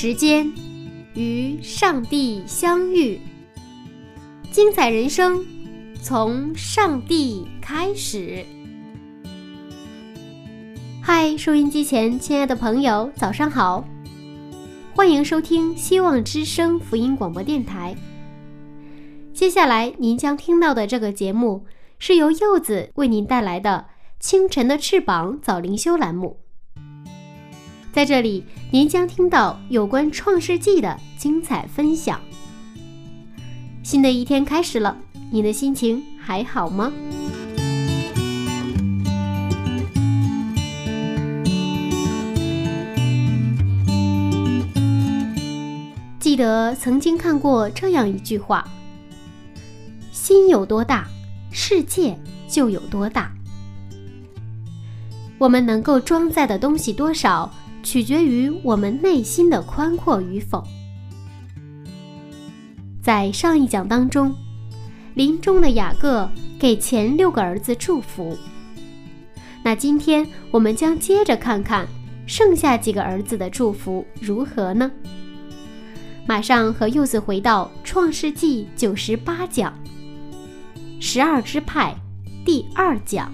时间与上帝相遇，精彩人生从上帝开始。嗨，收音机前亲爱的朋友，早上好！欢迎收听希望之声福音广播电台。接下来您将听到的这个节目是由柚子为您带来的《清晨的翅膀》早灵修栏目。在这里，您将听到有关《创世纪》的精彩分享。新的一天开始了，你的心情还好吗？记得曾经看过这样一句话：“心有多大，世界就有多大。”我们能够装载的东西多少，取决于我们内心的宽阔与否。在上一讲当中，临终的雅各给前六个儿子祝福。那今天我们将接着看看剩下几个儿子的祝福如何呢？马上和柚子回到《创世纪》九十八讲，十二支派第二讲。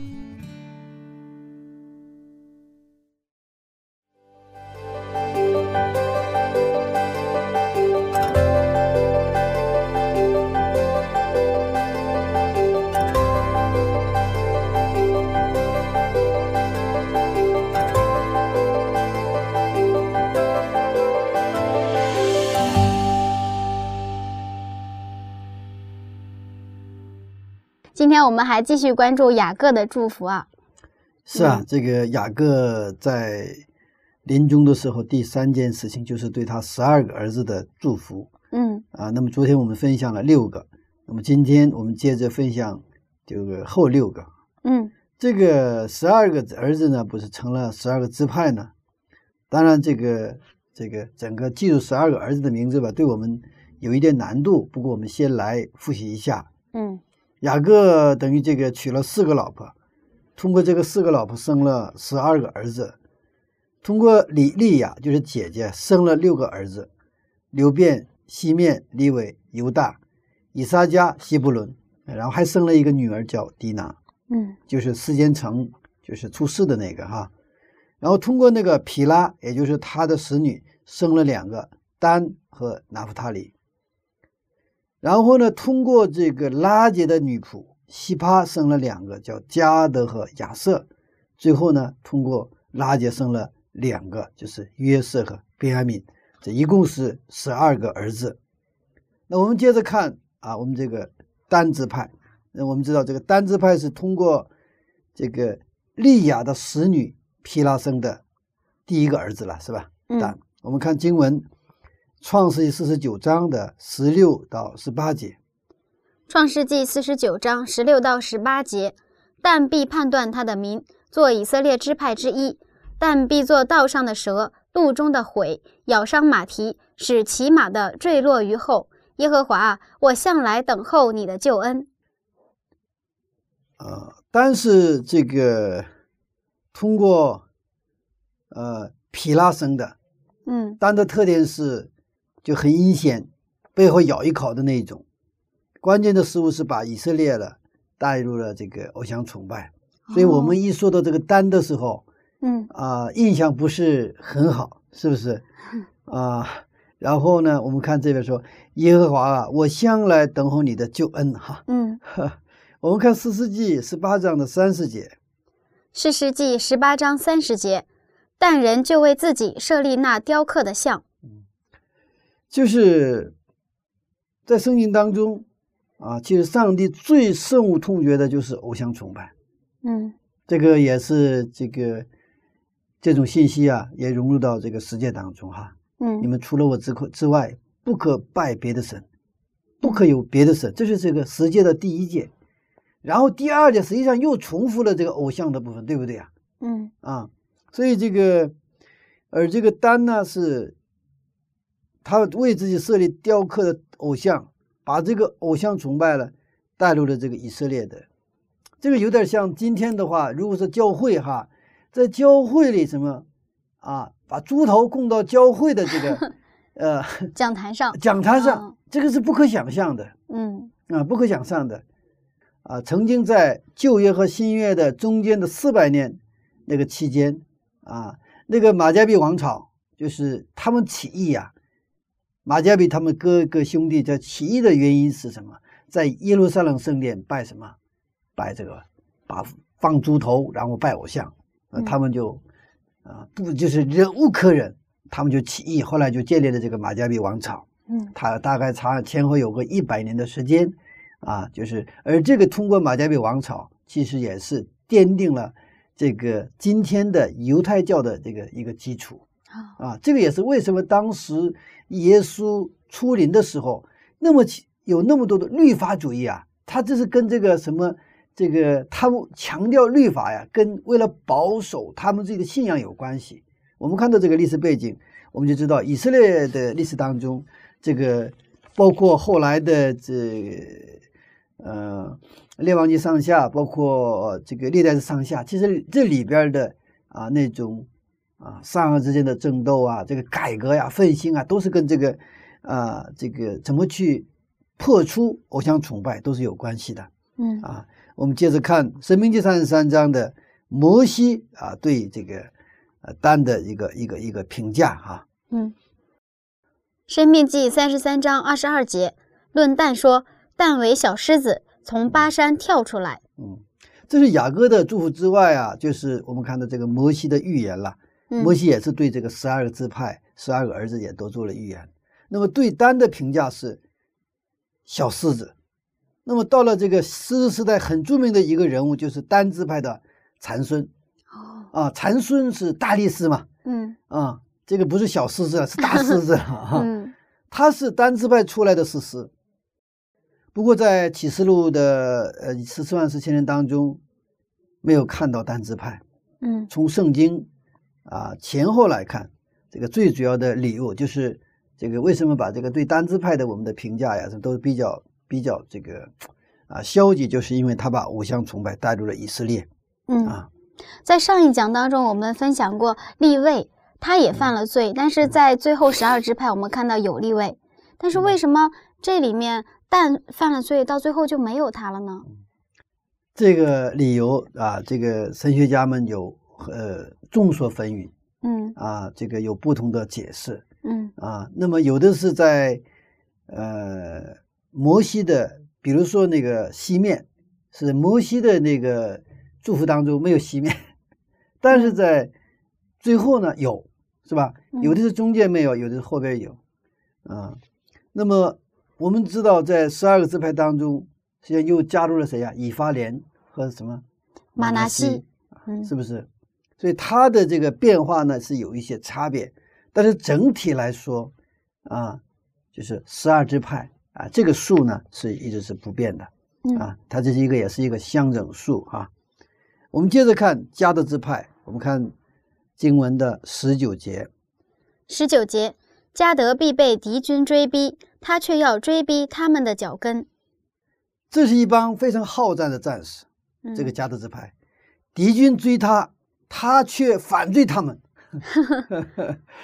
我们还继续关注雅各的祝福啊。是啊，这个雅各在临终的时候，第三件事情就是对他十二个儿子的祝福。嗯啊，那么昨天我们分享了六个，那么今天我们接着分享这个后六个。嗯这个十二个儿子呢，不是成了十二个支派呢？当然，这个这个整个记住十二个儿子的名字吧，对我们有一点难度。不过我们先来复习一下。嗯雅各等于这个娶了四个老婆，通过这个四个老婆生了十二个儿子，通过李利亚就是姐姐生了六个儿子：流变、西面、利伟、犹大、以撒加、西布伦，然后还生了一个女儿叫迪娜，嗯就是世间城就是出世的那个哈。然后通过那个皮拉，也就是他的使女，生了两个丹和拿弗他里。然后呢，通过这个拉杰的女仆西帕生了两个，叫加德和亚瑟。最后呢，通过拉杰生了两个，就是约瑟和便雅敏。这一共是十二个儿子。那我们接着看啊，我们这个单支派。那我们知道，这个单支派是通过这个利亚的使女皮拉生的第一个儿子了，是吧？嗯但我们看经文。创世纪四十九章的十六到十八节，创世纪四十九章十六到十八节，但必判断他的名，做以色列支派之一；但必做道上的蛇，路中的悔，咬伤马蹄，使骑马的坠落于后。耶和华啊，我向来等候你的救恩。呃，但是这个通过呃皮拉生的，嗯单的特点是就很阴险，背后咬一口的那种。关键的失误是把以色列了带入了这个偶像崇拜，所以我们一说到这个丹的时候嗯啊、印象不是很好，是不是啊？然后呢，我们看这边说耶和华啊，我向来等候你的救恩哈。嗯，我们看四世纪十八章的三十节，四世纪十八章三十节，但人就为自己设立那雕刻的像。就是在圣经当中，啊，其实上帝最深恶痛绝的就是偶像崇拜。嗯这个也是这个这种信息啊，也融入到这个世界当中哈。嗯你嗯们除了我之可之外，不可拜别的神，不可有别的神，这是这个十诫的第一诫。然后第二诫实际上又重复了这个偶像的部分，对不对啊？嗯啊，所以这个，而这个丹呢是，他为自己设立雕刻的偶像，把这个偶像崇拜了带入了这个以色列的，这个有点像今天的话，如果是教会哈，在教会里什么啊，把猪头供到教会的这个 呃讲台上，讲台上嗯，这个是不可想象的。嗯啊，不可想象的，啊，曾经在旧约和新约的中间的四百年那个期间，啊，那个马加比王朝就是他们起义呀、马加比他们哥哥兄弟在起义的原因是什么？在耶路撒冷圣殿拜什么？拜这个，把放猪头，然后拜偶像，他们就啊不就是忍无可忍，他们就起义，后来就建立了这个马加比王朝。嗯他大概差前后有个一百年的时间，啊，就是而这个通过马加比王朝，其实也是奠定了这个今天的犹太教的这个一个基础好，啊。这个也是为什么当时耶稣出临的时候，那么有那么多的律法主义啊，他这是跟这个什么这个他们强调律法呀，跟为了保守他们自己的信仰有关系。我们看到这个历史背景，我们就知道以色列的历史当中，这个包括后来的这呃列王记上下，包括这个历代的上下，其实这里边的啊那种啊善恶之间的争斗啊，这个改革呀、奋兴啊，都是跟这个啊这个怎么去破除偶像崇拜都是有关系的。嗯啊，我们接着看《生命记》三十三章的摩西啊对这个呃丹的一个一个一个评价哈、嗯。生命记三十三章二十二节，论蛋说，蛋为小狮子，从巴山跳出来。嗯，这是雅各的祝福之外啊，就是我们看到这个摩西的预言了。嗯摩西也是对这个十二个支派、十二个儿子也都做了预言。那么对丹的评价是小狮子。那么到了这个狮子时代，很著名的一个人物就是丹支派的残孙哦，啊，残孙是大力士嘛，嗯啊，这个不是小狮子了，是大狮子了哈。嗯 他是丹支派出来的士师，不过在启示录的呃十四万四千人当中，没有看到丹支派。嗯从圣经啊前后来看，这个最主要的理由就是这个为什么把这个对单支派的我们的评价呀，这都比较比较这个啊消极，就是因为他把偶像崇拜带入了以色列嗯。啊。在上一讲当中，我们分享过立位，他也犯了罪，但是在最后十二支派，我们看到有立位，但是为什么这里面但犯了罪，到最后就没有他了呢？这个理由啊，这个神学家们有呃众说纷纭嗯啊，这个有不同的解释。嗯啊，那么有的是在呃摩西的，比如说那个西面，是摩西的那个祝福当中没有西面，但是在最后呢有，是吧？有的是中间没有，有的是后边有，啊，那么我们知道在十二个支派当中，实际上又加入了谁呀、以法莲和什么马拿西，嗯是不是？所以它的这个变化呢是有一些差别，但是整体来说啊，就是十二支派啊，这个数呢是一直是不变的嗯啊，它这是一个也是一个相整数啊。我们接着看加德支派，我们看经文的十九节，十九节，加德必被敌军追逼，他却要追逼他们的脚跟。这是一帮非常好战的战士，嗯这个加德支派，敌军追他，他却反对他们。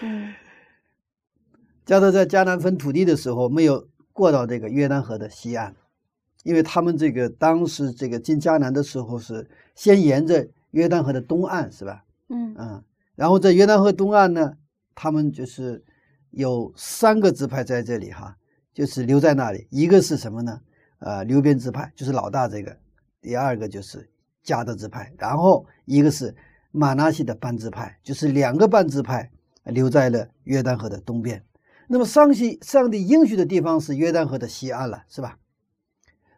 嗯 加德在迦南分土地的时候，没有过到这个约旦河的西岸，因为他们这个当时这个进迦南的时候是先沿着约旦河的东岸，是吧？嗯嗯，然后在约旦河东岸呢，他们就是有三个支派在这里哈，就是留在那里。一个是什么呢？呃，流边支派，就是老大这个；第二个就是加德支派，然后一个是马纳西的半支派，就是两个半支派留在了约旦河的东边。那么上西上帝应许的地方是约旦河的西岸了，是吧？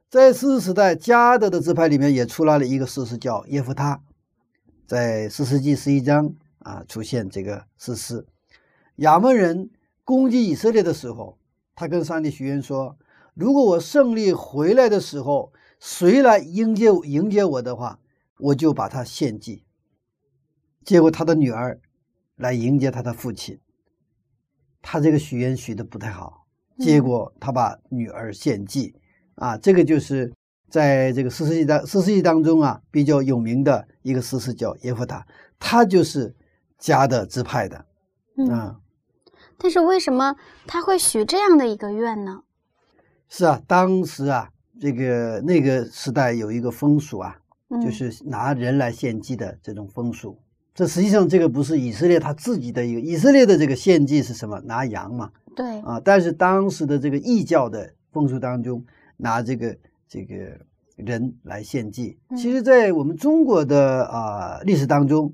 在士师时代，迦得的支派里面也出来了一个士师，叫耶夫他，在四世纪十一章啊出现这个士师。亚门人攻击以色列的时候，他跟上帝许愿说：“如果我胜利回来的时候，谁来迎接迎接我的话，我就把他献祭。”结果他的女儿来迎接他的父亲，他这个许愿许的不太好，结果他把女儿献祭。啊，这个就是在这个四世纪当四世纪当中啊比较有名的一个诗师叫耶夫塔，他就是迦的支派的啊。但是为什么他会许这样的一个愿呢？是啊，当时啊，这个那个时代有一个风俗啊，就是拿人来献祭的这种风俗。这实际上这个不是以色列他自己的一个，以色列的这个献祭是什么？拿羊嘛。对啊，但是当时的这个异教的风俗当中。拿这个这个人来献祭，其实，在我们中国的啊历史当中，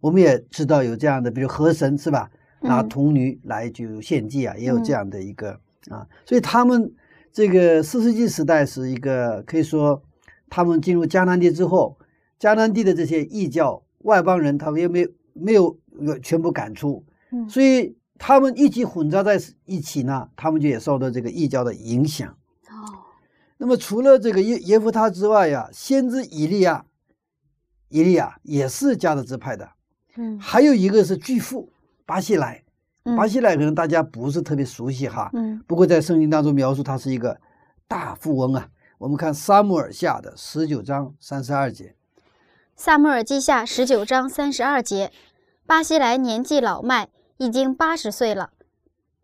我们也知道有这样的，比如河神是吧？拿童女来就献祭啊，也有这样的一个啊。所以他们这个四世纪时代是一个可以说，他们进入迦南地之后，迦南地的这些异教外邦人，他们也没没有全部赶出，所以他们一起混杂在一起呢，他们就也受到这个异教的影响。那么除了这个耶耶夫他之外呀，先知以利亚，以利亚也是加勒支派的，嗯，还有一个是巨富巴西莱，巴西莱可能大家不是特别熟悉哈，嗯，不过在圣经当中描述他是一个大富翁啊。我们看撒母耳下的十九章三十二节，撒母耳记下十九章三十二节，巴西莱年纪老迈，已经八十岁了。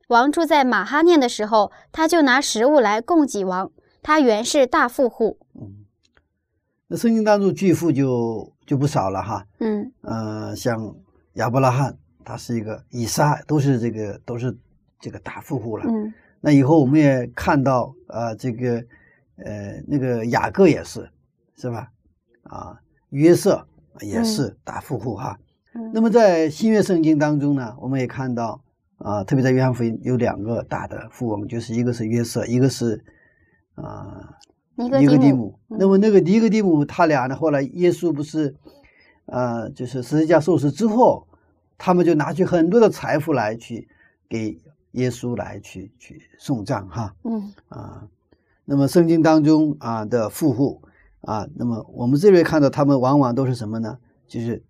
王住在马哈念的时候，他就拿食物来供给王。他原是大富户，嗯，那圣经当中巨富就就不少了哈，嗯，呃，像亚伯拉罕，他是一个以撒，都是这个都是这个大富户了，嗯，那以后我们也看到，呃，这个呃那个雅各也是，是吧？啊，约瑟也是大富户哈，嗯，那么在新约圣经当中呢，我们也看到，啊，特别在约翰福音有两个大的富翁，就是一个是约瑟，一个是。啊，尼格底姆。那么那个尼格底姆，他俩呢？后来耶稣不是，呃，就是十字架受死之后，他们就拿去很多的财富来去给耶稣来去去送葬哈。嗯啊，那么圣经当中啊的富户啊，那么我们这边看到他们往往都是什么呢？就是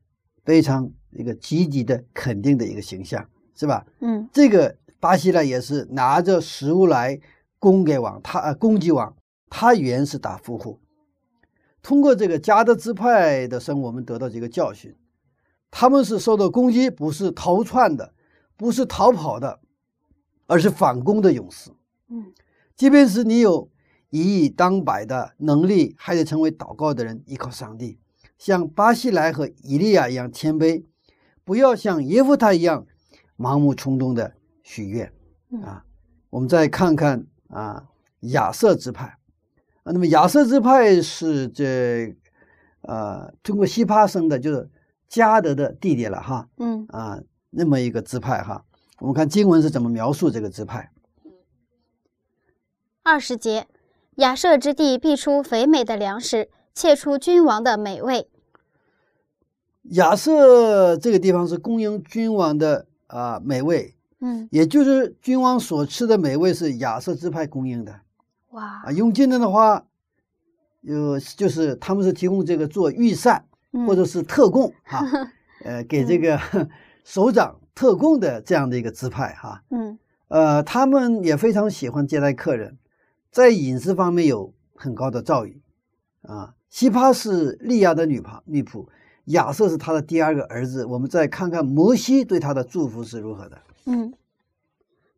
非常一个积极的肯定的一个形象，是吧？嗯，这个巴西呢也是拿着食物来。供给王，他呃，攻击王，他原是打富户。通过这个加德支派的生，我们得到这个教训：他们是受到攻击，不是逃窜的，不是逃跑的，而是反攻的勇士。嗯，即便是你有一亿当百的能力，还得成为祷告的人，依靠上帝，像巴西莱和以利亚一样谦卑，不要像耶夫他一样盲目冲动的许愿啊。我们再看看。啊，亚瑟支派啊，那么亚瑟支派是这呃通过西帕生的，就是加德的弟弟了哈。嗯啊，那么一个支派哈，我们看经文是怎么描述这个支派。二十节，亚瑟之地必出肥美的粮食，切出君王的美味。雅舍这个地方是供应君王的啊美味。嗯，也就是君王所吃的美味是雅舍支派供应的，哇啊，用今天的话，有就是他们是提供这个做御膳或者是特供 哈，呃，给这个 首长特供的这样的一个支派哈，嗯，呃，他们也非常喜欢接待客人，在饮食方面有很高的造诣啊。西帕是利亚的女仆，女仆亚瑟是他的第二个儿子。我们再看看摩西对他的祝福是如何的。嗯，《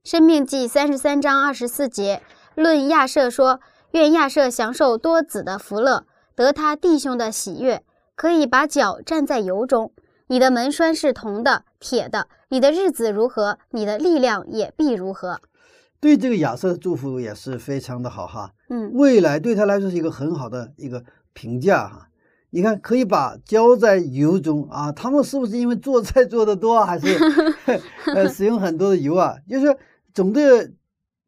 生命记》三十三章二十四节论亚瑟说：“愿亚瑟享受多子的福乐，得他弟兄的喜悦，可以把脚站在油中。你的门栓是铜的、铁的，你的日子如何，你的力量也必如何。”对这个亚瑟的祝福也是非常的好哈。嗯，未来对他来说是一个很好的一个评价哈。你看，可以把浇在油中啊？他们是不是因为做菜做的多，还是 呃使用很多的油啊？就是总的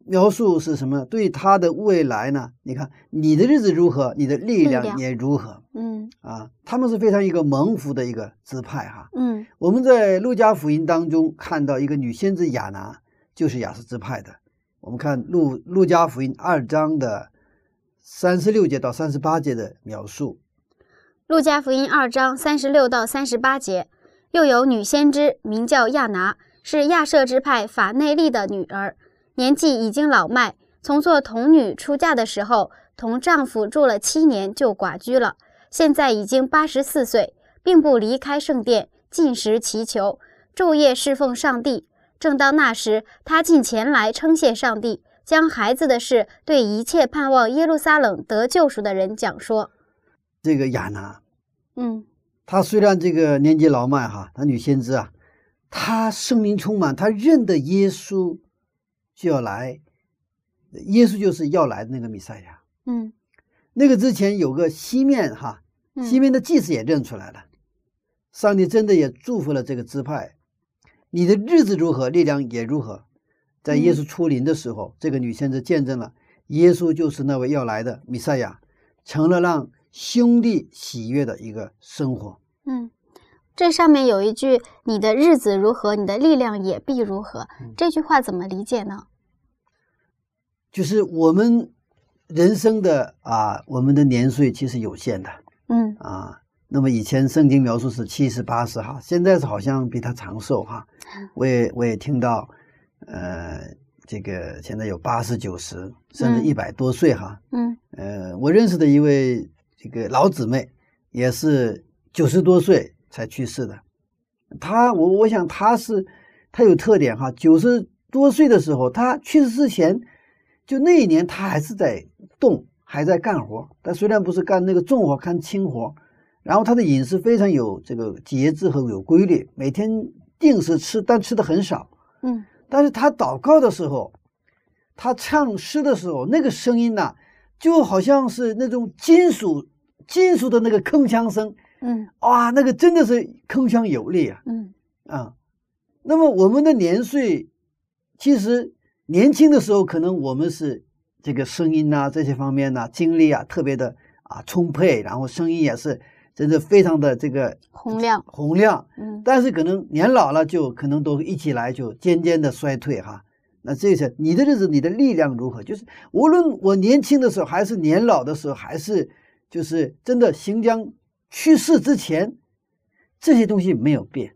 描述是什么？对他的未来呢？你看，你的日子如何，你的力量也如何嗯啊！他们是非常一个蒙福的一个支派哈。嗯我们在路加福音当中看到一个女先知亚拿，就是亚瑟支派的。我们看路路加福音二章的三十六节到三十八节的描述。路加福音二章三十六到三十八节，又有女先知名叫亚拿，是亚舍之派法内利的女儿，年纪已经老迈，从做童女出嫁的时候，同丈夫住了七年就寡居了，现在已经八十四岁，并不离开圣殿，进食祈求，昼夜侍奉上帝。正当那时，他竟前来称谢上帝，将孩子的事对一切盼望耶路撒冷得救赎的人讲说。这个亚拿，嗯他虽然这个年纪老迈哈，她女先知啊，她生命充满，她认得耶稣就要来，耶稣就是要来的那个弥赛亚。嗯那个之前有个西面哈，嗯西面的祭司也认出来了，上帝真的也祝福了这个支派。你的日子如何，力量也如何。在耶稣出临的时候，这个女先知见证了耶稣就是那位要来的弥赛亚，成了让兄弟喜悦的一个生活。嗯，这上面有一句“你的日子如何，你的力量也必如何”，这句话怎么理解呢？就是我们人生的啊，我们的年岁其实有限的嗯啊。那么以前圣经描述是七十八十哈，现在是好像比他长寿哈。我也我也听到，呃，这个现在有八十九十，甚至嗯一百多岁哈。嗯呃，我认识的一位这个老姊妹，也是九十多岁才去世的。她，我我想她是，她有特点哈。九十多岁的时候，她去世之前，就那一年她还是在动，还在干活。但虽然不是干那个重活，干轻活。然后他的饮食非常有这个节制和有规律，每天定时吃，但吃的很少。嗯。但是他祷告的时候，他唱诗的时候，那个声音呐、就好像是那种金属金属的那个铿锵声，嗯。哇，那个真的是铿锵有力啊。嗯。啊！那么我们的年岁，其实年轻的时候，可能我们是这个声音呐、这些方面呐、精力啊特别的啊充沛，然后声音也是真的非常的这个洪亮洪亮。嗯但是可能年老了，就可能都一起来就渐渐的衰退哈。那这是你的日子，你的力量如何？就是无论我年轻的时候，还是年老的时候，还是就是真的行将去世之前，这些东西没有变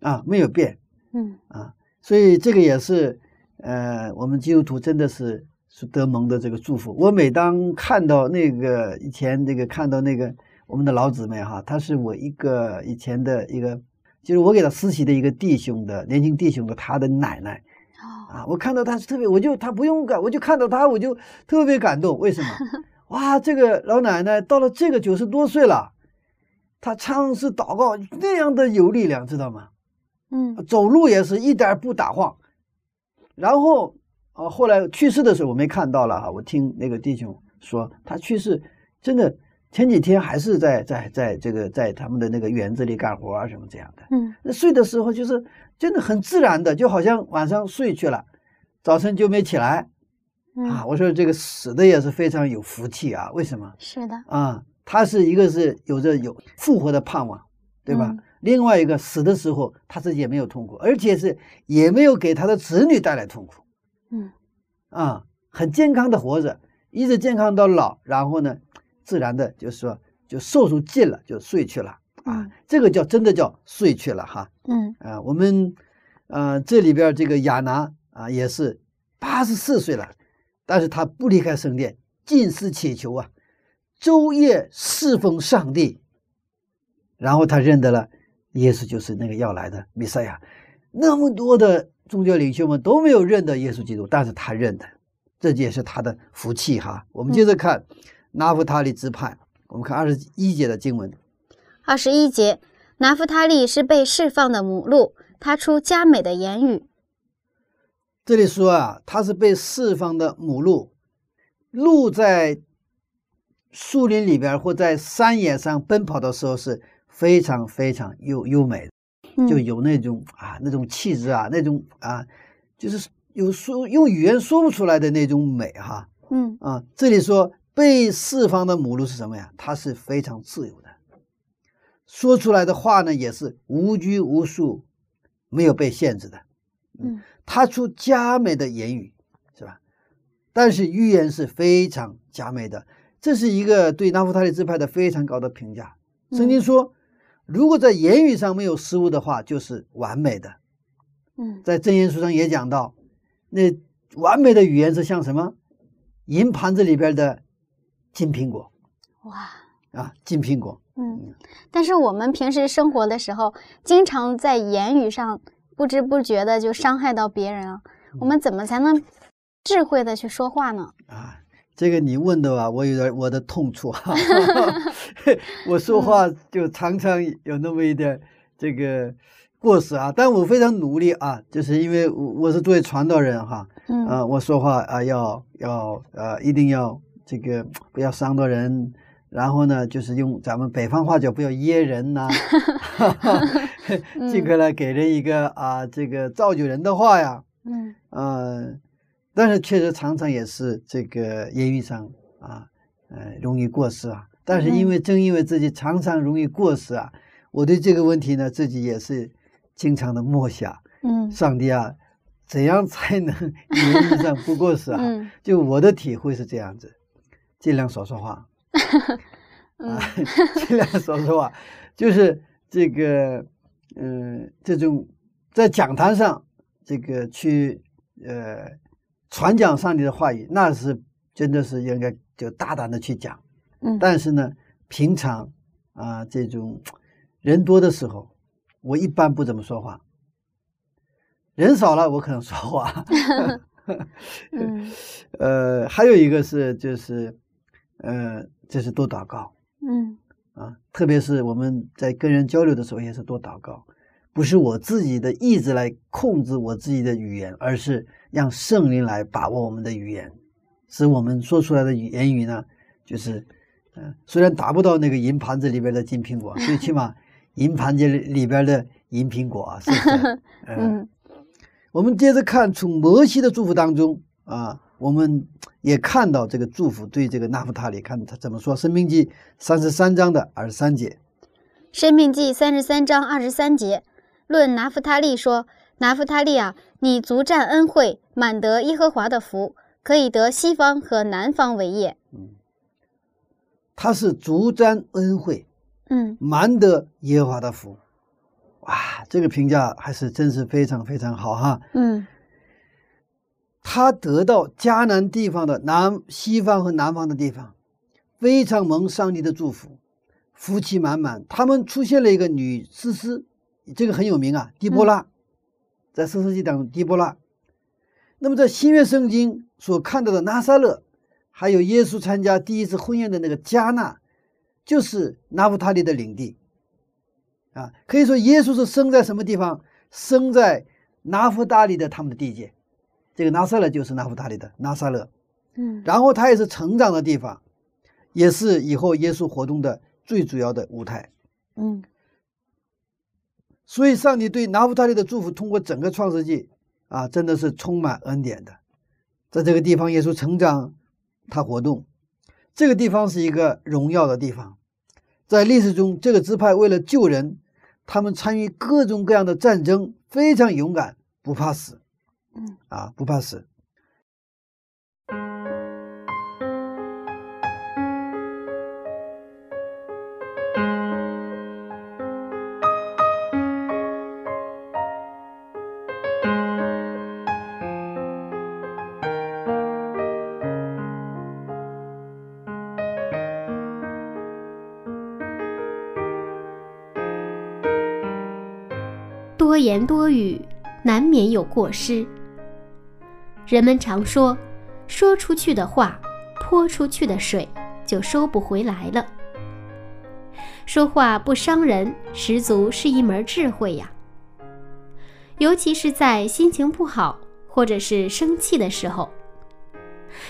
啊，没有变嗯啊。所以这个也是呃，我们基督徒真的是是得蒙的这个祝福。我每当看到那个以前这个看到那个我们的老姊妹哈，她是我一个以前的一个，就是我给她实习的一个弟兄的年轻弟兄的他的奶奶哦啊，我看到她是特别，我就她不用感，我就看到她我就特别感动。为什么？哇，这个老奶奶到了这个九十多岁了，她唱诗祷告那样的有力量，知道吗？嗯走路也是一点不打晃。然后啊，后来去世的时候我没看到了哈，我听那个弟兄说他去世，真的前几天还是在在在这个在他们的那个园子里干活啊什么这样的。嗯那睡的时候就是真的很自然的，就好像晚上睡去了，早晨就没起来啊。嗯，我说这个死的也是非常有福气啊，为什么是的，啊？他是一个是有着有复活的盼望，对吧？嗯另外一个死的时候他自己也没有痛苦，而且是也没有给他的子女带来痛苦嗯啊，很健康的活着，一直健康到老，然后呢，自然的就是说就寿数尽了就睡去了啊嗯，这个叫真的叫睡去了哈。嗯啊，我们呃这里边这个亚拿啊也是八十四岁了，但是他不离开圣殿，尽思祈求啊，昼夜侍奉上帝。然后他认得了耶稣就是那个要来的弥赛亚。那么多的宗教领袖们都没有认得耶稣基督，但是他认得，这也是他的福气哈。我们接着看拿夫塔利支派，我们看二十一节的经文。二十一节，拿夫塔利是被释放的母鹿，他出佳美的言语。这里说啊，它是被释放的母鹿，鹿在树林里边或在山野上奔跑的时候是非常非常优优美就有那种啊那种气质啊，那种啊，就是有说用语言说不出来的那种美哈嗯啊。这里说被释放的母鹿是什么呀？它是非常自由的，说出来的话呢也是无拘无束，没有被限制的。嗯他出佳美的言语，是吧？但是预言是非常佳美的，这是一个对拿夫塔利支派的非常高的评价。圣经说，如果在言语上没有失误的话，就是完美的。嗯在真言书上也讲到，那完美的语言是像什么？银盘子里边的金苹果哇啊，金苹果。嗯，但是我们平时生活的时候，经常在言语上不知不觉的就伤害到别人啊。我们怎么才能智慧的去说话呢？啊，这个你问的吧，我有点我的痛处哈。我说话就常常有那么一点这个过失啊，但我非常努力啊，就是因为我我是作为传道人哈，嗯啊，我说话啊要要呃一定要这个不要伤到人，然后呢就是用咱们北方话叫不要噎人呐、尽可能给人一个啊这个造就人的话呀。嗯呃，但是确实常常也是这个言语上啊，呃，容易过失啊。但是因为正因为自己常常容易过失啊，我对这个问题呢，自己也是经常的默想，嗯上帝啊，怎样才能言语上不过失啊？嗯就我的体会是这样子，尽量少说话 嗯啊，尽量少说话，就是这个，嗯、这种在讲坛上这个去呃传讲上帝的话语，那是真的是应该就大胆的去讲。嗯但是呢，平常啊这种人多的时候，我一般不怎么说话。人少了，我可能说话。嗯呃，还有一个是就是，呃，这是多祷告嗯啊，特别是我们在跟人交流的时候，也是多祷告，不是我自己的意志来控制我自己的语言，而是让圣灵来把握我们的语言，使我们说出来的语言语呢，就是，嗯、虽然达不到那个银盘子里边的金苹果，最起码 银盘子里里边的银苹果啊，是不是？嗯嗯我们接着看，从摩西的祝福当中啊，我们也看到这个祝福对这个拿弗他里，看他怎么说，《生命记》三十三章的二十三节。生命记三十三章二十三节，论拿弗他利说：“拿弗他利啊，你足占恩惠，满得耶和华的福，可以得西方和南方为业。他是足占恩惠，”嗯满得耶和华的福。哇，这个评价还是真是非常非常好哈。嗯他得到迦南地方的南、西方和南方的地方，非常蒙上帝的祝福，福气满满。他们出现了一个女诗诗，这个很有名啊，狄波拉，在四世纪当中，狄波拉。那么在新约圣经所看到的拿撒勒，还有耶稣参加第一次婚宴的那个迦纳，就是拿弗他利的领地。啊，可以说耶稣是生在什么地方？生在拿弗大利的他们的地界。这个拿撒勒就是拿夫塔利的拿撒勒，嗯然后它也是成长的地方，也是以后耶稣活动的最主要的舞台。嗯所以，上帝对拿夫塔利的祝福，通过整个创世纪啊，真的是充满恩典的。在这个地方，耶稣成长，他活动，这个地方是一个荣耀的地方。在历史中，这个支派为了救人，他们参与各种各样的战争，非常勇敢，不怕死。嗯啊，不怕死。多言多语，难免有过失。人们常说，说出去的话，泼出去的水就收不回来了。说话不伤人，十足是一门智慧呀。尤其是在心情不好或者是生气的时候，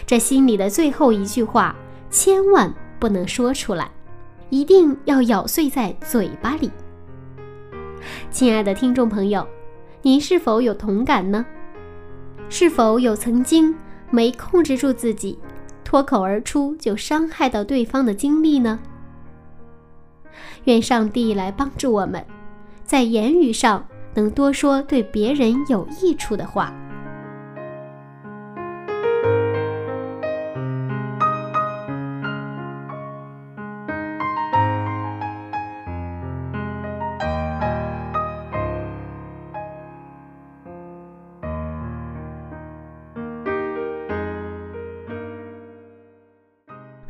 这心里的最后一句话千万不能说出来，一定要咬碎在嘴巴里。亲爱的听众朋友，您是否有同感呢？是否有曾经没控制住自己，脱口而出就伤害到对方的经历呢？愿上帝来帮助我们，在言语上能多说对别人有益处的话。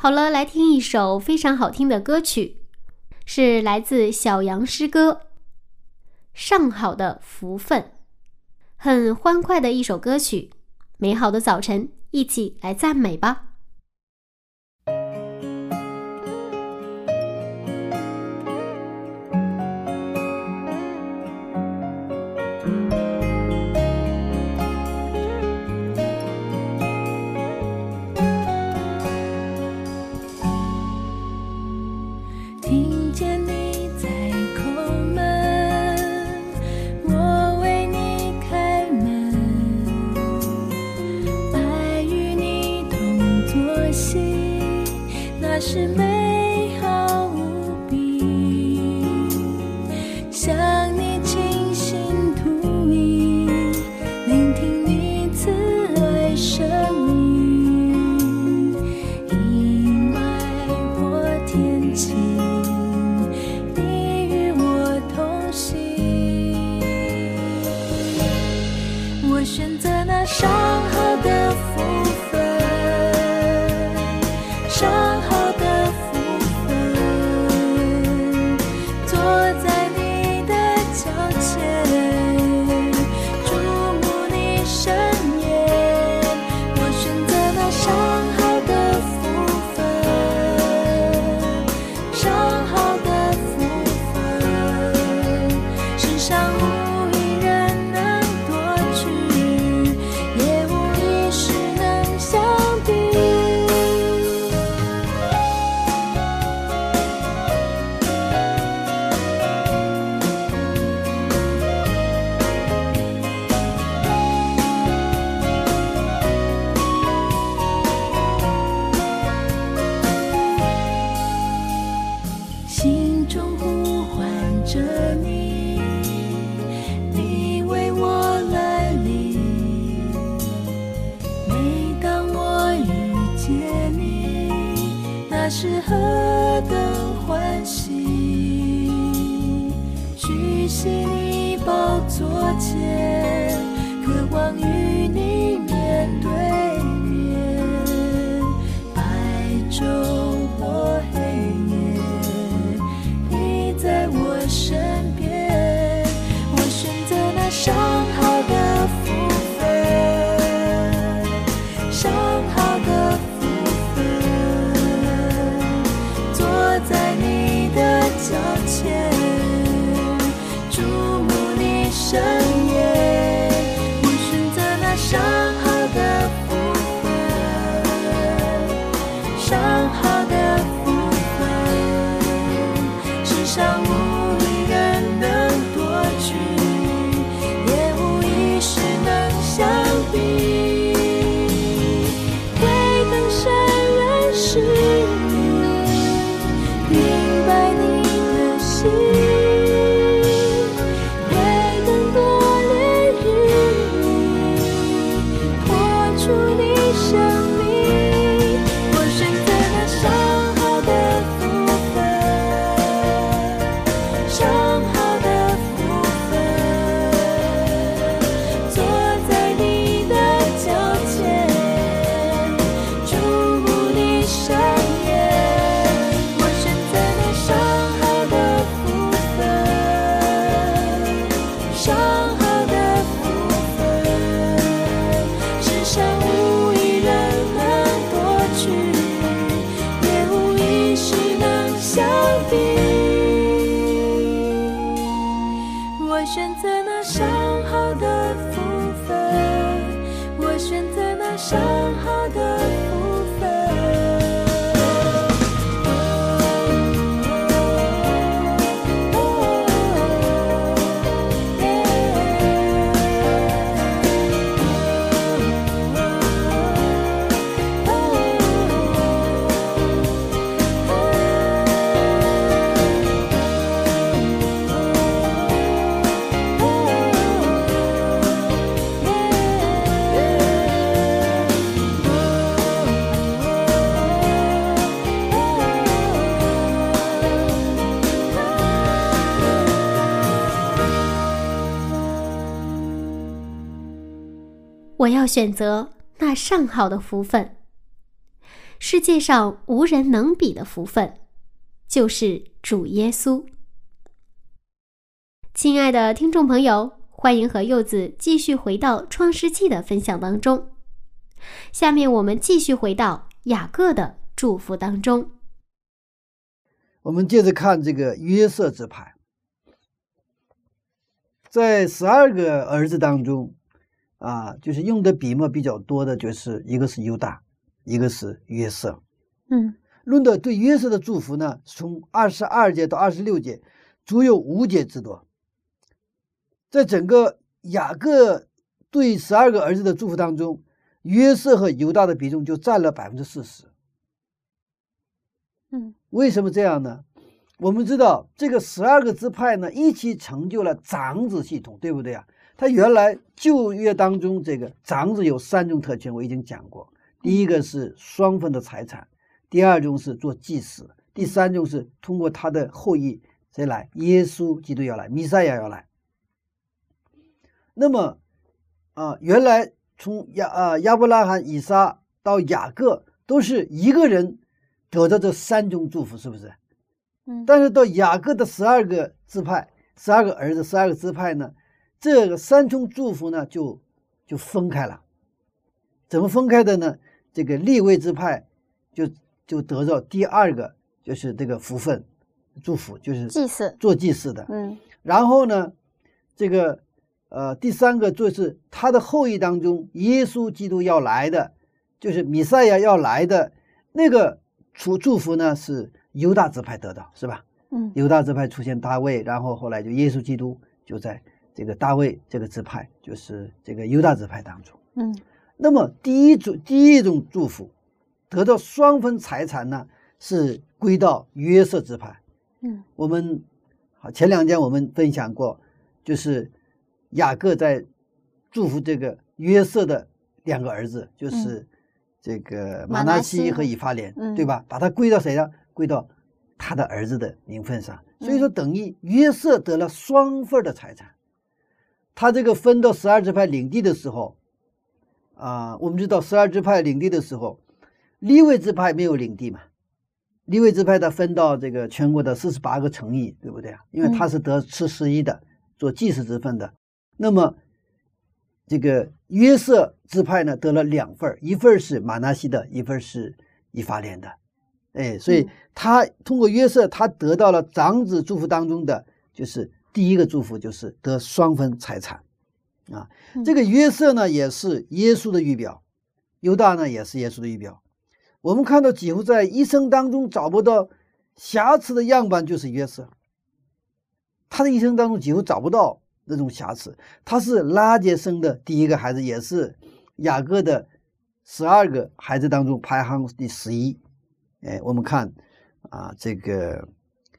好了，来听一首非常好听的歌曲，是来自小杨诗歌《上好的福分》，很欢快的一首歌曲。美好的早晨，一起来赞美吧。我要选择那上好的福分。世界上无人能比的福分，就是主耶稣。亲爱的听众朋友，欢迎和柚子继续回到创世纪的分享当中。下面我们继续回到雅各的祝福当中。我们接着看这个约瑟之派，在十二个儿子当中，啊，就是用的笔墨比较多的，就是一个是犹大，一个是约瑟。嗯，论的对约瑟的祝福呢，从二十二节到二十六节，足有五节之多。在整个雅各对十二个儿子的祝福当中，约瑟和犹大的比重就占了百分之四十。嗯，为什么这样呢？我们知道这个十二个支派呢，一起成就了长子系统，对不对啊？它原来旧约当中这个长子有三种特权，我已经讲过。第一个是双份的财产，第二种是做祭司，第三种是通过他的后裔谁来？耶稣基督要来，弥赛亚要来。那么啊，原来从亚啊亚伯拉罕、以撒到雅各，都是一个人得到这三种祝福，是不是？嗯，但是到雅各的十二个支派，十二个儿子，十二个支派呢，这个三重祝福呢就就分开了。怎么分开的呢？这个立位之派就就得到第二个就是这个福分祝福，就是祭祀，做祭祀的。嗯然后呢，这个呃第三个就是他的后裔当中，耶稣基督要来的，就是弥赛亚要来的那个祝祝福呢，是犹大支派得到，是吧？嗯犹大支派出现大卫，然后后来就耶稣基督就在这个大卫这个支派，就是这个犹大支派当中。嗯那么第一种第一种祝福，得到双份财产呢，是归到约瑟支派。嗯我们好前两天我们分享过，就是雅各在祝福这个约瑟的两个儿子，就是这个马马拿西和以法莲，嗯对吧？把它归到谁呢？归到他的儿子的名分上。所以嗯说，等于约瑟得了双份的财产。他这个分到十二支派领地的时候，啊，我们知道十二支派领地的时候，立位支派没有领地嘛，立位支派他分到这个全国的四十八个城邑，对不对啊？因为他是得吃十一的，做祭祀之分的。那么这个约瑟支派呢，得了两份儿，一份儿是马纳西的，一份儿是以法莲的。哎，所以嗯他通过约瑟，他得到了长子祝福当中的，就是第一个祝福，就是得双分财产。啊，嗯这个约瑟呢，也是耶稣的预表，犹大呢，也是耶稣的预表。我们看到几乎在一生当中找不到瑕疵的样板，就是约瑟。他的一生当中几乎找不到那种瑕疵。他是拉结生的第一个孩子，也是雅各的十二个孩子当中排行第十一。哎，我们看啊，这个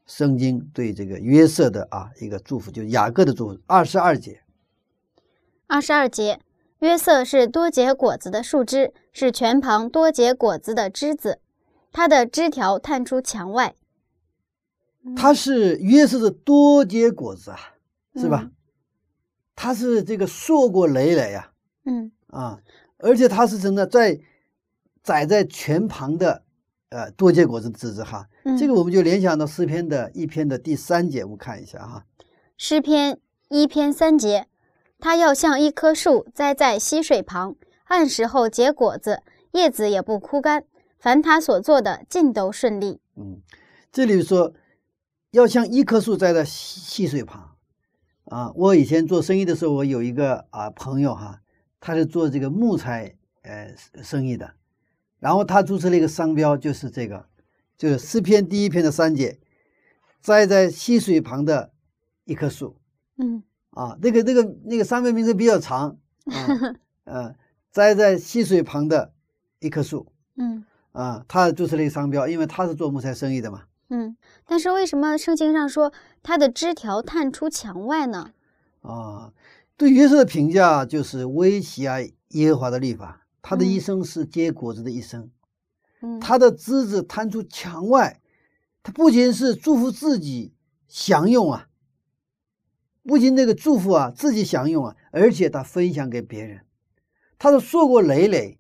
圣经对这个约瑟的啊一个祝福，就是雅各的祝福，二十二节。二十二节，约瑟是多结果子的树枝，是泉旁多结果子的枝子，它的枝条探出墙外。它是约瑟的多结果子啊，是吧？嗯它是这个硕果累累呀、嗯啊，而且它是真的在载在泉旁的呃多结果子的枝子哈。嗯，这个我们就联想到诗篇的一篇的第三节，我们看一下哈。诗篇一篇三节，它要像一棵树栽在溪水旁，按时候结果子，叶子也不枯干，凡他所做的尽都顺利。嗯，这里说要像一棵树栽在溪溪水旁啊。我以前做生意的时候，我有一个啊朋友哈，他是做这个木材呃生意的，然后他注册了一个商标，就是这个，就是诗篇第一篇的三节，栽在溪水旁的一棵树嗯啊。那个那个那个商标名字比较长 啊，呃，栽在溪水旁的一棵树嗯啊，他注册了一个商标，因为他是做木材生意的嘛。嗯，但是为什么圣经上说他的枝条探出墙外呢？啊，对约瑟的评价就是威胁啊耶和华的律法，他的一嗯生是结果子的一生，嗯，他的枝子探出墙外，他不仅是祝福自己享用啊，不仅那个祝福啊自己享用啊，而且他分享给别人，他的硕果累累，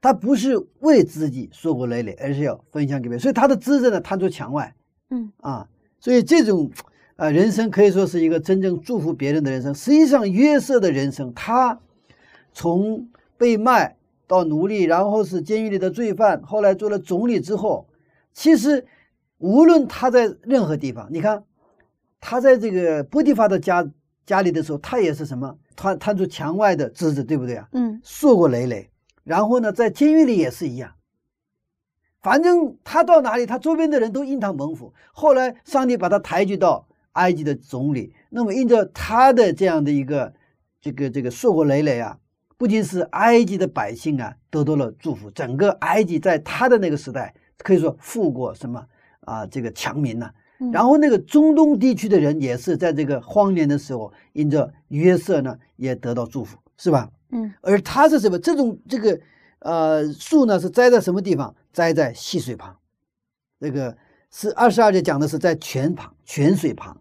他不是为自己硕果累累，而是要分享给别人。所以他的资子呢，探出墙外。嗯啊，所以这种啊人生可以说是一个真正祝福别人的人生。实际上，约瑟的人生，他从被卖到奴隶，然后是监狱里的罪犯，后来做了总理之后，其实无论他在任何地方，你看他在这个波提法的家家里的时候，他也是什么探探出墙外的枝子，对不对啊？嗯硕果累累。然后呢，在监狱里也是一样。反正他到哪里，他周边的人都因他蒙福。后来上帝把他抬举到埃及的总理，那么因着他的这样的一个这个这个硕果累累啊，不仅是埃及的百姓啊得到了祝福，整个埃及在他的那个时代可以说富过什么啊这个强民呐、嗯然后那个中东地区的人也是在这个荒年的时候，因着约瑟呢也得到祝福，是吧？嗯而他是什么？这种这个呃树呢是栽在什么地方？栽在溪水旁。这个是二十二节讲的是在泉旁、泉水旁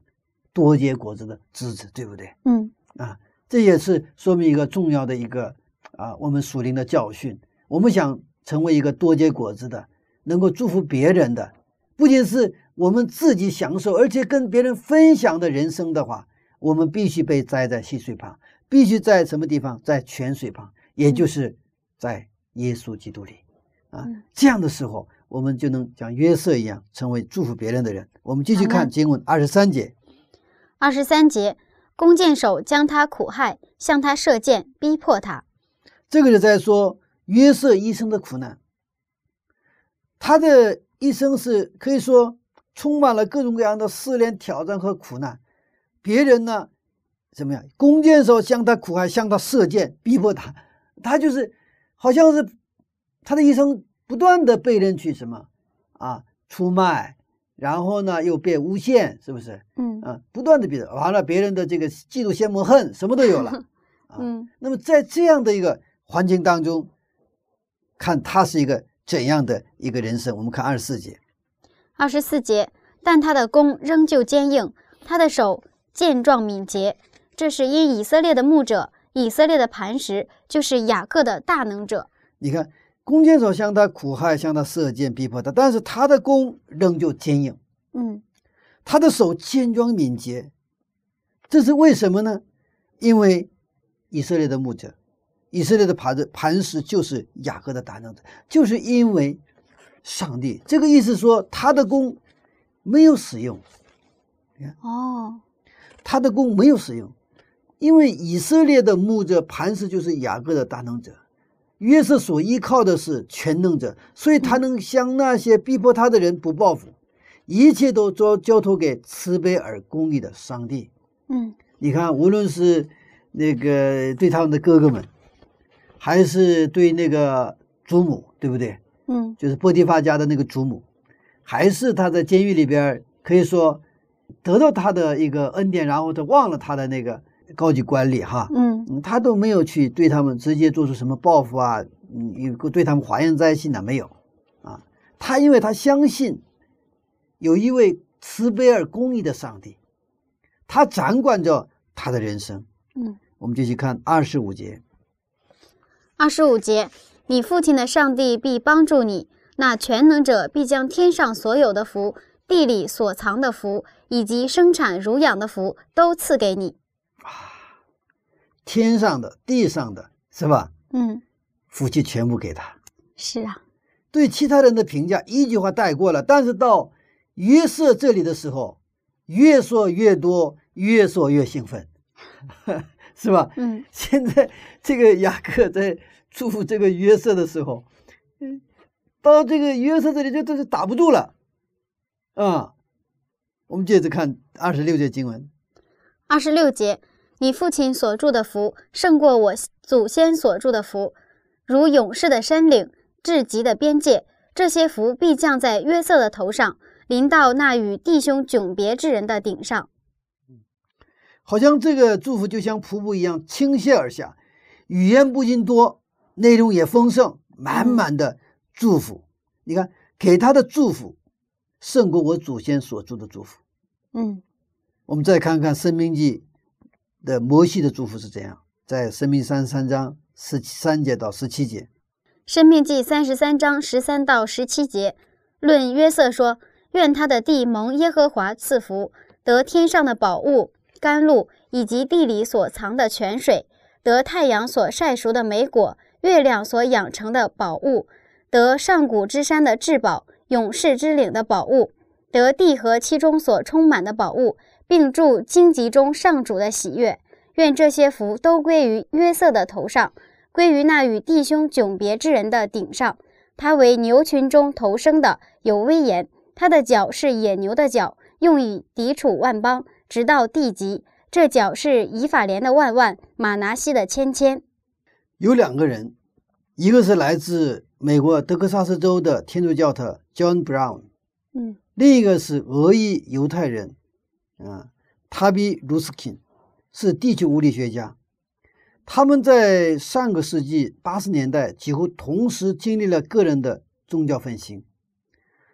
多结果子的枝子，对不对？嗯啊，这也是说明一个重要的一个啊，我们属灵的教训。我们想成为一个多结果子的，能够祝福别人的，不仅是我们自己享受，而且跟别人分享的人生的话，我们必须被栽在溪水旁，必须在什么地方？在泉水旁，也就是在耶稣基督里啊嗯。这样的时候，我们就能像约瑟一样，成为祝福别人的人。我们继续看经文二十三节。二十三节，弓箭手将他苦害，向他射箭，逼迫他。这个是在说约瑟一生的苦难。他的一生是可以说充满了各种各样的试炼、挑战和苦难。别人呢，怎么样？弓箭手向他苦害，向他射箭，逼迫他。他就是好像是他的一生不断的被人去什么啊出卖，然后呢又被诬陷，是不是？嗯啊，不断的比着，完了别人的这个嫉妒、羡慕、恨，什么都有了。啊嗯那么在这样的一个环境当中，看他是一个怎样的一个人生？我们看二十四节，二十四节，但他的弓仍旧坚硬，他的手健壮敏捷。这是因以色列的牧者，以色列的磐石，就是雅各的大能者。你看弓箭手向他苦害，向他射箭，逼迫他，但是他的弓仍旧坚硬，嗯。他的手健壮敏捷，这是为什么呢？因为以色列的牧者，以色列的磐石磐石就是雅各的大能者，就是因为上帝。这个意思说他的弓没有使用。哦，他的弓没有使用，因为以色列的牧者磐石就是雅各的大能者，约瑟所依靠的是全能者，所以他能向那些逼迫他的人不报复，一切都交交托给慈悲而公义的上帝。嗯你看，无论是那个对他们的哥哥们，还是对那个祖母，对不对？嗯就是波提法家的那个祖母，还是他在监狱里边可以说得到他的一个恩典，然后他忘了他的那个高级官吏哈，嗯嗯，他都没有去对他们直接做出什么报复啊，嗯，有对他们怀怨在心的没有啊。他因为他相信有一位慈悲而公义的上帝，他掌管着他的人生。嗯。我们继续看二十五节。二十五节，你父亲的上帝必帮助你，那全能者必将天上所有的福、地里所藏的福，以及生产乳养的福都赐给你。天上的、地上的，是吧？嗯，福气全部给他。是啊，对其他人的评价一句话带过了，但是到约瑟这里的时候，越说越多，越说越兴奋，是吧？嗯现在这个雅各在祝福这个约瑟的时候，嗯，到这个约瑟这里就都是打不住了，啊、我们接着看二十六节经文，二十六节，你父亲所住的福胜过我祖先所住的福，如勇士的山岭、至极的边界。这些福必降在约瑟的头上，临到那与弟兄迥别之人的顶上。好像这个祝福就像瀑布一样倾泻而下，语言不仅多，内容也丰盛，满满的祝福。你看，给他的祝福胜过我祖先所祝的祝福。嗯我们再看看《生命记》的摩西的祝福是怎样，在《生命三十三章十三节到十七节。生命记三十三章十三到十七节，论约瑟说：“愿他的地蒙耶和华赐福，得天上的宝物、甘露，以及地里所藏的泉水，得太阳所晒熟的美果，月亮所养成的宝物，得上古之山的至宝，勇士之岭的宝物，得地和其中所充满的宝物，并祝荆棘中上主的喜悦。愿这些福都归于约瑟的头上。”归于那与弟兄迥别之人的顶上，他为牛群中头生的，有威严。他的脚是野牛的脚，用以抵触万邦，直到地极。这脚是以法莲的万万，马拿西的千千。有两个人，一个是来自美国德克萨斯州的天主教的 John Brown，嗯，另一个是俄裔犹太人，啊，塔比卢斯金，是地球物理学家。他们在上个世纪八十年代几乎同时经历了个人的宗教分心。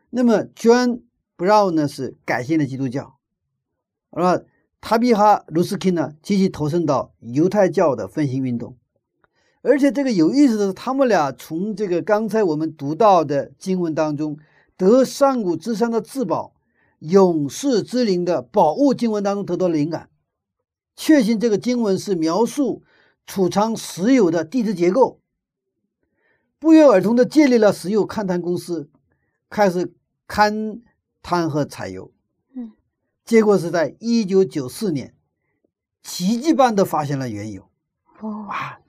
那么，John Brown 呢是改信了基督教，而塔比哈·卢斯金呢积极投身到犹太教的分心运动。而且，这个有意思的是，他们俩从这个刚才我们读到的经文当中得上古之山的至宝、勇士之灵的宝物经文当中得到灵感，确信这个经文是描述。储藏石油的地质结构，不约而同的建立了石油勘探公司，开始勘探和采油。嗯，结果是在一九九四年，奇迹般的发现了原油。哇，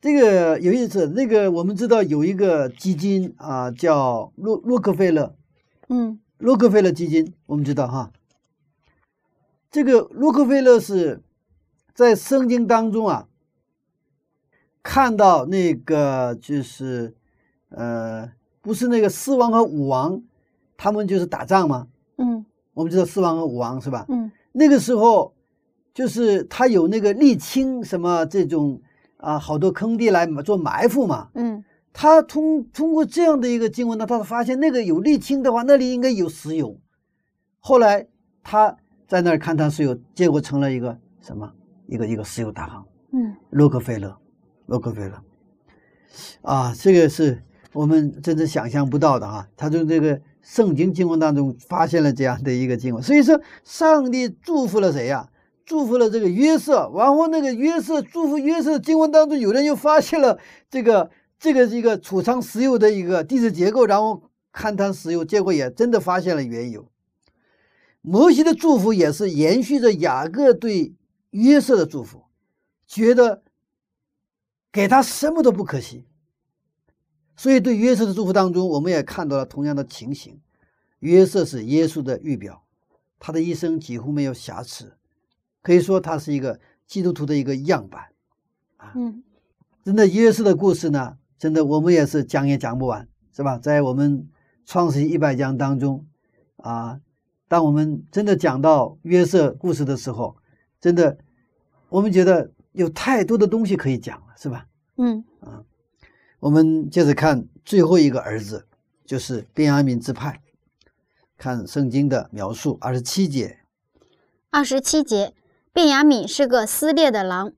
这个有意思。那个我们知道有一个基金啊，叫洛洛克菲勒。嗯，洛克菲勒基金，我们知道哈。这个洛克菲勒是。在圣经当中啊，看到那个就是，呃，不是那个四王和五王，他们就是打仗吗？嗯，我们知道四王和五王是吧？嗯，那个时候就是他有那个沥青什么这种啊，好多坑地来做埋伏嘛。嗯，他通通过这样的一个经文呢，他发现那个有沥青的话，那里应该有石油。后来他在那儿勘探石油，结果成了一个什么？一个一个石油大亨，嗯，洛克菲勒，洛克菲勒，啊，这个是我们真正想象不到的啊！他从这个圣经经文当中发现了这样的一个经文，所以说上帝祝福了谁呀？祝福了这个约瑟。然后那个约瑟祝福约瑟经文当中，有人又发现了这个这个是一个储藏石油的一个地质结构，然后勘探石油，结果也真的发现了原油。摩西的祝福也是延续着雅各对。约瑟的祝福，觉得给他什么都不可惜，所以对约瑟的祝福当中，我们也看到了同样的情形。约瑟是耶稣的预表，他的一生几乎没有瑕疵，可以说他是一个基督徒的一个样板啊。嗯，真的约瑟的故事呢，真的我们也是讲也讲不完，是吧？在我们创世纪一百讲当中啊，当我们真的讲到约瑟故事的时候，真的，我们觉得有太多的东西可以讲了，是吧？嗯啊，我们接着看最后一个儿子，就是便雅悯之派。看圣经的描述，二十七节。二十七节，便雅悯是个撕裂的狼，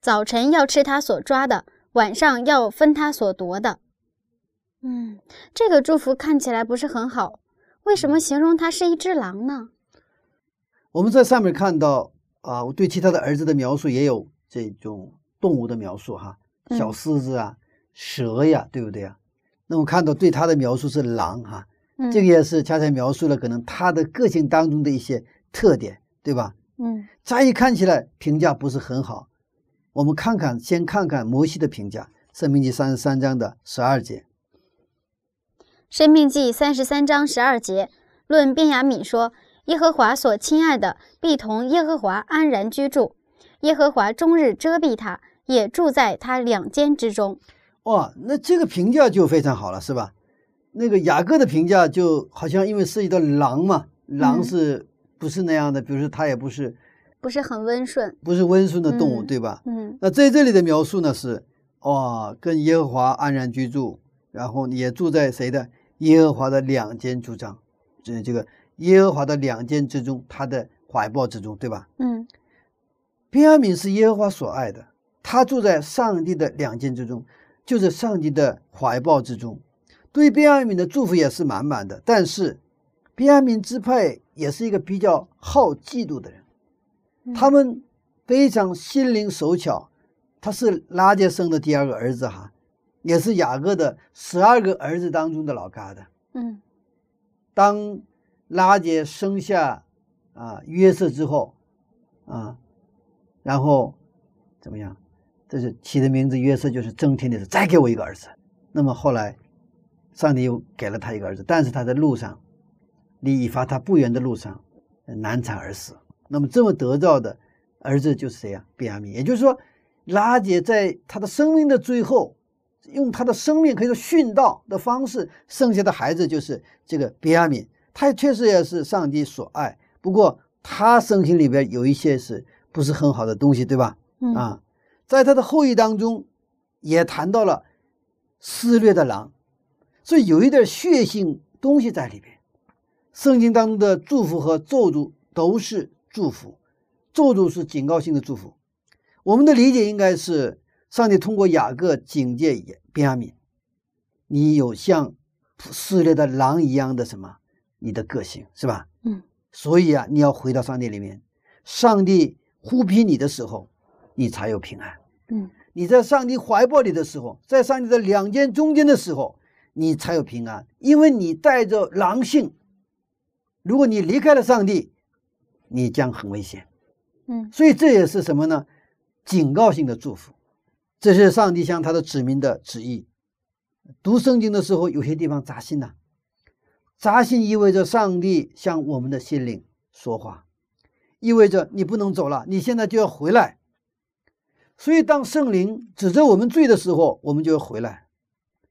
早晨要吃他所抓的，晚上要分他所夺的。嗯，这个祝福看起来不是很好，为什么形容他是一只狼呢？我们在上面看到。啊，我对其他的儿子的描述也有这种动物的描述哈，小狮子啊，蛇呀，对不对啊？那我看到对他的描述是狼哈，这个也是恰恰描述了可能他的个性当中的一些特点，对吧？嗯，乍一看起来评价不是很好，我们看看，先看看摩西的评价，《生命记》三十三章的十二节，《生命记》三十三章十二节论便雅敏说。耶和华所亲爱的，必同耶和华安然居住。耶和华终日遮蔽他，也住在他两间之中。哇，那这个评价就非常好了，是吧？那个雅各的评价就好像因为涉及到狼嘛，狼是不是那样的？比如说，他也不是，不是很温顺，不是温顺的动物，对吧？嗯。那在这里的描述呢是，哇，跟耶和华安然居住，然后也住在谁的耶和华的两间主张，这这个。耶和华的两间之中，他的怀抱之中，对吧？嗯，便雅悯是耶和华所爱的，他住在上帝的两间之中，就是上帝的怀抱之中。对便雅悯的祝福也是满满的，但是便雅悯支派也是一个比较好嫉妒的人，他们非常心灵手巧。他是拉杰生的第二个儿子哈，也是雅各的十二个儿子当中的老疙瘩。嗯，当拉杰生下啊约瑟之后，啊，然后怎么样？这是起的名字约瑟，就是增添的是再给我一个儿子。那么后来，上帝又给了他一个儿子，但是他在路上，离以发他不远的路上难产而死。那么这么得到的儿子就是谁呀？便雅悯。也就是说。拉杰在他的生命的最后，用他的生命可以说殉道的方式，剩下的孩子就是这个比亚米。他确实也是上帝所爱，不过他生性里边有一些是不是很好的东西，对吧？啊，在他的后裔当中，也谈到了撕裂的狼，所以有一点血性东西在里边。圣经当中的祝福和咒诅都是祝福，咒诅是警告性的祝福。我们的理解应该是，上帝通过雅各警戒便雅悯，你有像撕裂的狼一样的什么？你的个性是吧？嗯。所以啊，你要回到上帝里面，上帝呼庇你的时候，你才有平安。嗯。你在上帝怀抱里的时候，在上帝的两肩中间的时候，你才有平安，因为你带着狼性。如果你离开了上帝，你将很危险。嗯。所以这也是什么呢？警告性的祝福，这是上帝向他的子民的旨意。读圣经的时候，有些地方扎心呐。扎心意味着上帝向我们的心灵说话，意味着你不能走了，你现在就要回来。所以，当圣灵指责我们罪的时候，我们就要回来。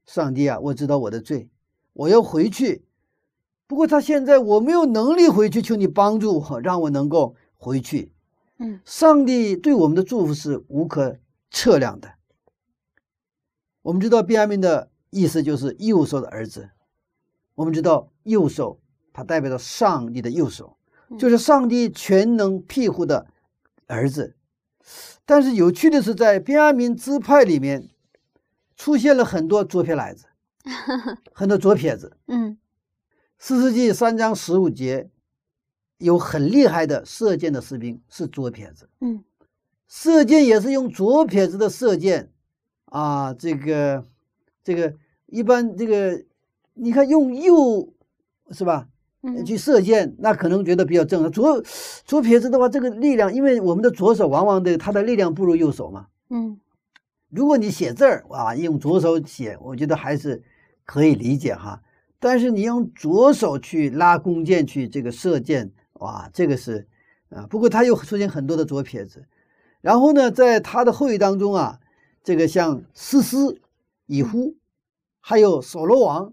上帝啊，我知道我的罪，我要回去。不过，他现在我没有能力回去，求你帮助我，让我能够回去。嗯，上帝对我们的祝福是无可测量的。我们知道，便雅悯的意思就是右手的儿子。我们知道，右手它代表着上帝的右手，就是上帝全能庇护的儿子。但是有趣的是，在便雅悯支派里面出现了很多左撇子，很多左撇子。嗯，四世纪三章十五节。有很厉害的射箭的士兵是左撇子，嗯，射箭也是用左撇子的射箭，啊，这个，这个一般这个，你看用右是吧？嗯，去射箭，那可能觉得比较正。左左撇子的话，这个力量，因为我们的左手往往的它的力量不如右手嘛，嗯，如果你写字儿啊，用左手写，我觉得还是可以理解哈。但是你用左手去拉弓箭去这个射箭。哇，这个是啊，不过他又出现很多的左撇子，然后呢，在他的后裔当中啊，这个像思思、以呼，还有所罗王，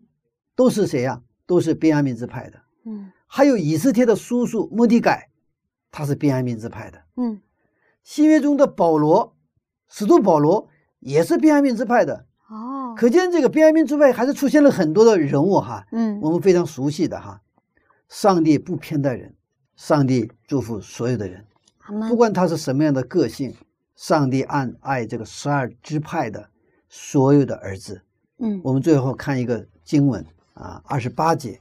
都是谁呀？都是便雅悯支派的。嗯，还有以斯帖的叔叔莫迪改，他是便雅悯支派的。嗯，新约中的保罗，使徒保罗也是便雅悯支派的。哦，可见这个便雅悯支派还是出现了很多的人物哈。嗯，我们非常熟悉的哈，上帝不偏待人。上帝祝福所有的人，不管他是什么样的个性，上帝按爱这个十二支派的所有的儿子。嗯，我们最后看一个经文啊，二十八节。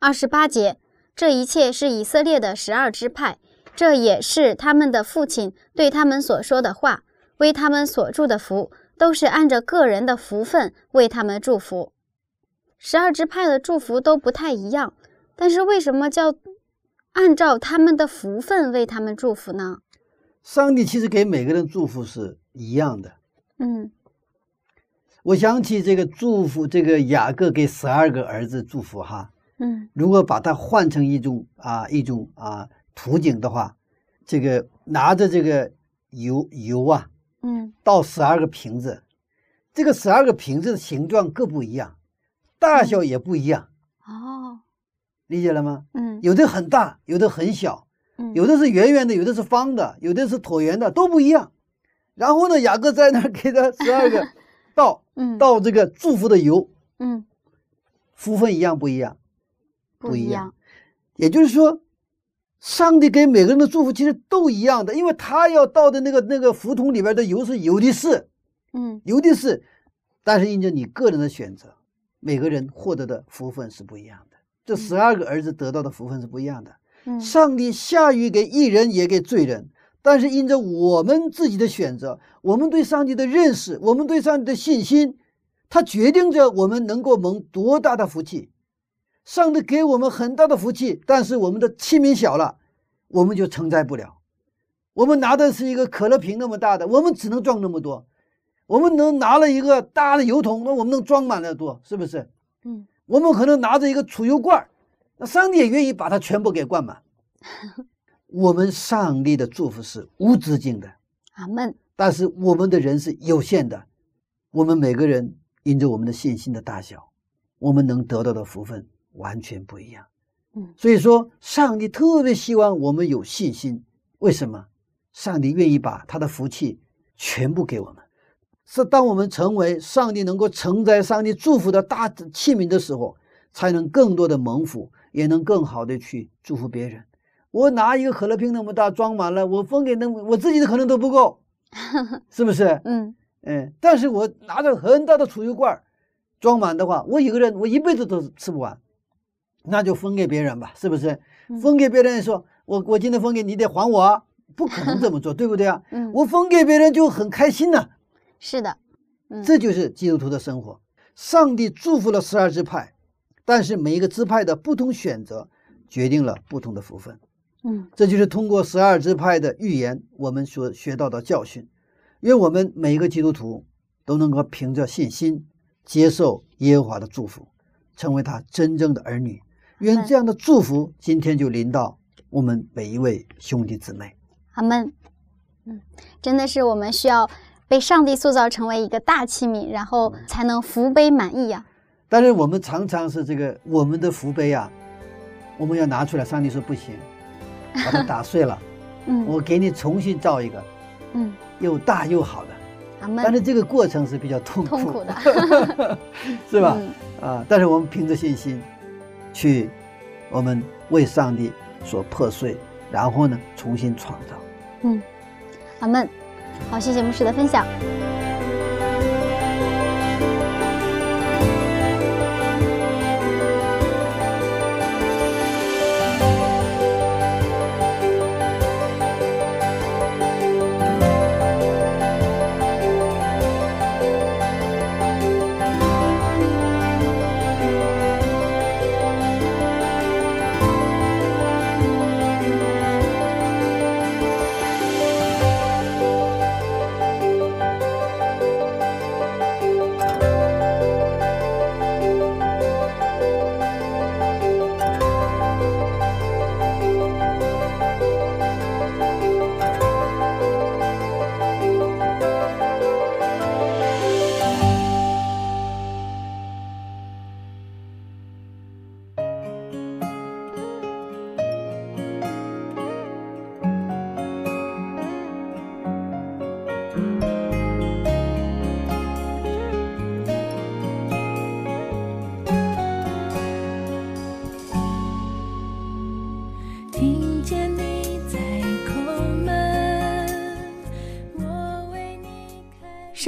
二十八节，这一切是以色列的十二支派，这也是他们的父亲对他们所说的话，为他们所祝的福，都是按着个人的福分为他们祝福。十二支派的祝福都不太一样，但是为什么叫？按照他们的福分为他们祝福呢？上帝其实给每个人祝福是一样的。嗯，我想起这个祝福，这个雅各给十二个儿子祝福哈。嗯，如果把它换成一种啊一种啊图景的话，这个拿着这个油油啊，嗯，倒十二个瓶子，这个十二个瓶子的形状各不一样，大小也不一样。哦。理解了吗？嗯，有的很大，有的很小，嗯，有的是圆圆的，有的是方的，有的是椭圆的，都不一样。然后呢，雅各在那儿给他 十二个倒，嗯，倒这个祝福的油，嗯，福分一样不一样？不一样。也就是说，上帝给每个人的祝福其实都一样的，因为他要倒的那个那个福桶里边的油是有的是，嗯有的是，但是因着你个人的选择，每个人获得的福分是不一样的。这十二个儿子得到的福分是不一样的。嗯上帝下雨给义人也给罪人，但是因着我们自己的选择，我们对上帝的认识，我们对上帝的信心，它决定着我们能够蒙多大的福气。上帝给我们很大的福气，但是我们的器皿小了，我们就承载不了。我们拿的是一个可乐瓶那么大的，我们只能装那么多。我们能拿了一个大的油桶，那我们能装满了多，是不是？嗯我们可能拿着一个储油罐，那上帝也愿意把它全部给灌满。我们上帝的祝福是无止境的，阿门。但是我们的人是有限的。我们每个人因着我们的信心的大小，我们能得到的福分完全不一样。嗯所以说，上帝特别希望我们有信心。为什么？上帝愿意把他的福气全部给我们。是当我们成为上帝能够承载上帝祝福的大器皿的时候，才能更多的蒙福，也能更好的去祝福别人。我拿一个可乐瓶那么大装满了，我分给那我自己的可能都不够，是不是？嗯嗯，但是我拿着很大的储油罐装满的话，我一个人我一辈子都吃不完，那就分给别人吧，是不是？嗯分给别人说，我我今天分给你，得还我啊，不可能这么做，对不对啊？嗯，我分给别人就很开心呐、是的。嗯这就是基督徒的生活。上帝祝福了十二支派，但是每一个支派的不同选择，决定了不同的福分。嗯这就是通过十二支派的预言，我们所学到的教训。愿我们每一个基督徒都能够凭着信心接受耶和华的祝福，成为他真正的儿女。愿这样的祝福今天就临到我们每一位兄弟姊妹。阿门。嗯，真的是我们需要被上帝塑造成为一个大器皿，然后才能福杯满溢呀、但是我们常常是这个我们的福杯啊，我们要拿出来，上帝说不行，把它打碎了，嗯我给你重新造一个嗯，又大又好的。阿门。但是这个过程是比较痛苦，痛苦的，是吧？嗯啊，但是我们凭着信心，去我们为上帝所破碎，然后呢重新创造。嗯，阿门。好，谢谢牧师的分享。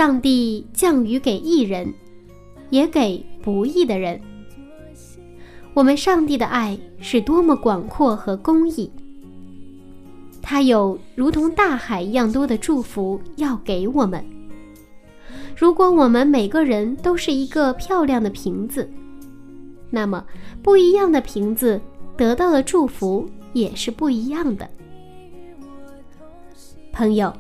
上帝降雨给义人，也给不义的人。我们上帝的爱是多么广阔和公义，他有如同大海一样多的祝福要给我们。如果我们每个人都是一个漂亮的瓶子，那么不一样的瓶子得到的祝福也是不一样的。朋友，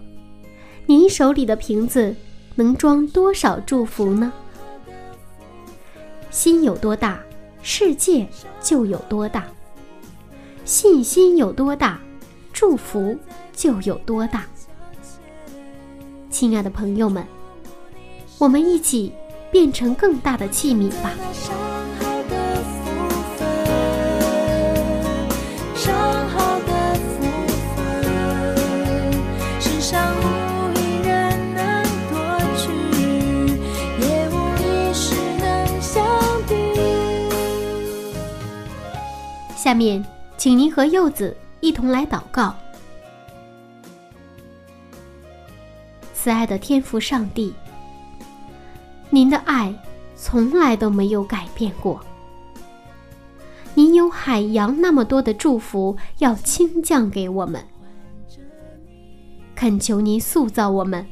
你手里的瓶子能装多少祝福呢？心有多大，世界就有多大；信心有多大，祝福就有多大。亲爱的朋友们，我们一起变成更大的器皿吧。下面，请您和柚子一同来祷告。慈爱的天父上帝，您的爱从来都没有改变过。您有海洋那么多的祝福要倾降给我们，恳求您塑造我们，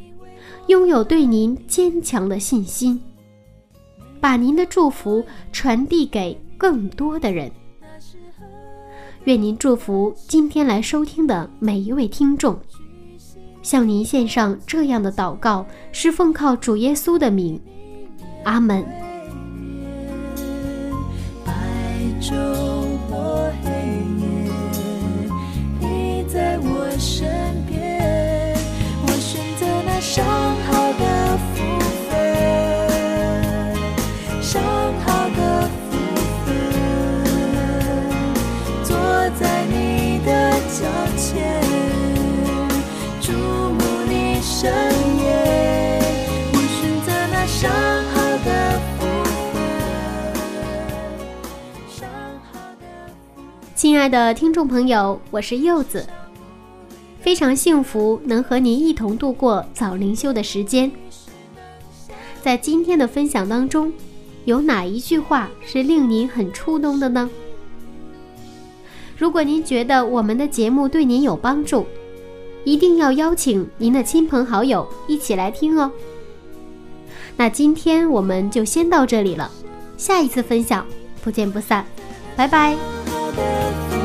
拥有对您坚强的信心，把您的祝福传递给更多的人。愿您祝福今天来收听的每一位听众，向您献上这样的祷告，是奉靠主耶稣的名，阿门。白昼或黑夜，你在我身边。我选择那上亲爱的听众朋友，我是柚子，非常幸福能和您一同度过早灵修的时间。在今天的分享当中，有哪一句话是令您很触动的呢？如果您觉得我们的节目对您有帮助，一定要邀请您的亲朋好友一起来听哦。那今天我们就先到这里了，下一次分享不见不散，拜拜。好的福